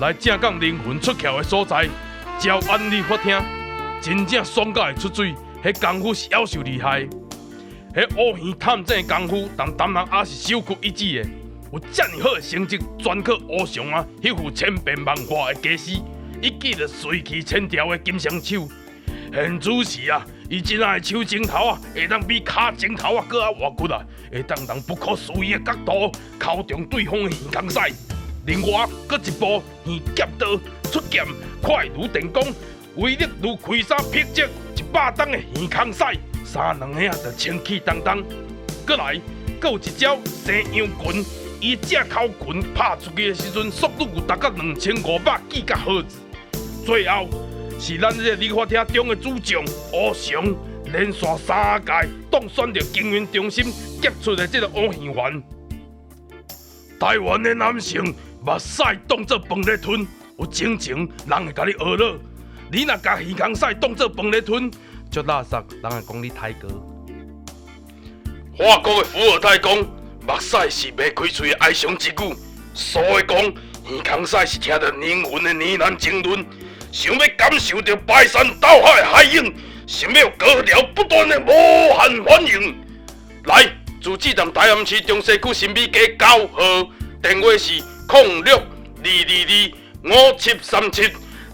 来正港灵魂出窍的所在，只要安利法听，真正爽到会出水。迄功夫是夭寿厉害，迄乌鱼探针的功夫，但当然也是首屈一指的。有遮尔好的成绩，专靠乌翔啊，迄副千变万化的架势，一记着随气千条的金双手。现主时啊，伊真爱手指头啊，会当比脚指头啊搁较活骨啊，会当从不可思议的角度敲中对方的耳孔塞。另外，搁一部耳夹刀出剑，快如电光，威力如开山劈石。百当的耳孔塞，三两下就清气荡荡。过来，搁有一招西洋拳，伊这口拳拍出去的时阵，速度有达到两千五百几个赫兹。最后是咱这个理发厅中的主将乌翔，连续三届当选着经营中心杰出的这个乌鱼丸。台湾的男性目屎当作饭来吞，有情情人会甲你学了。你若甲耳孔塞当做饭来吞，就垃圾，人会讲你太哥。法国的伏尔泰讲，目屎是未开嘴的哀伤之语，所以讲耳孔塞是听着灵魂的呢喃经纶，想要感受着排山倒海的海涌，想要高潮不断的无限欢迎。来，自治站大安市中西区新美街九号，电话是零六二二二五七三七，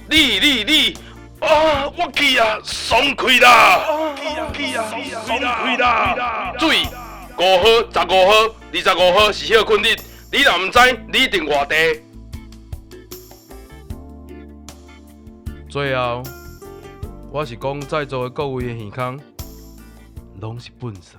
你你你。啊！我去啊，爽快啦！我去啊，爽快啦！注意，五号、十五号、二十五号是休困日，你若毋知，你一定外地。最后，我是讲在座的各位的耳孔，拢是本色。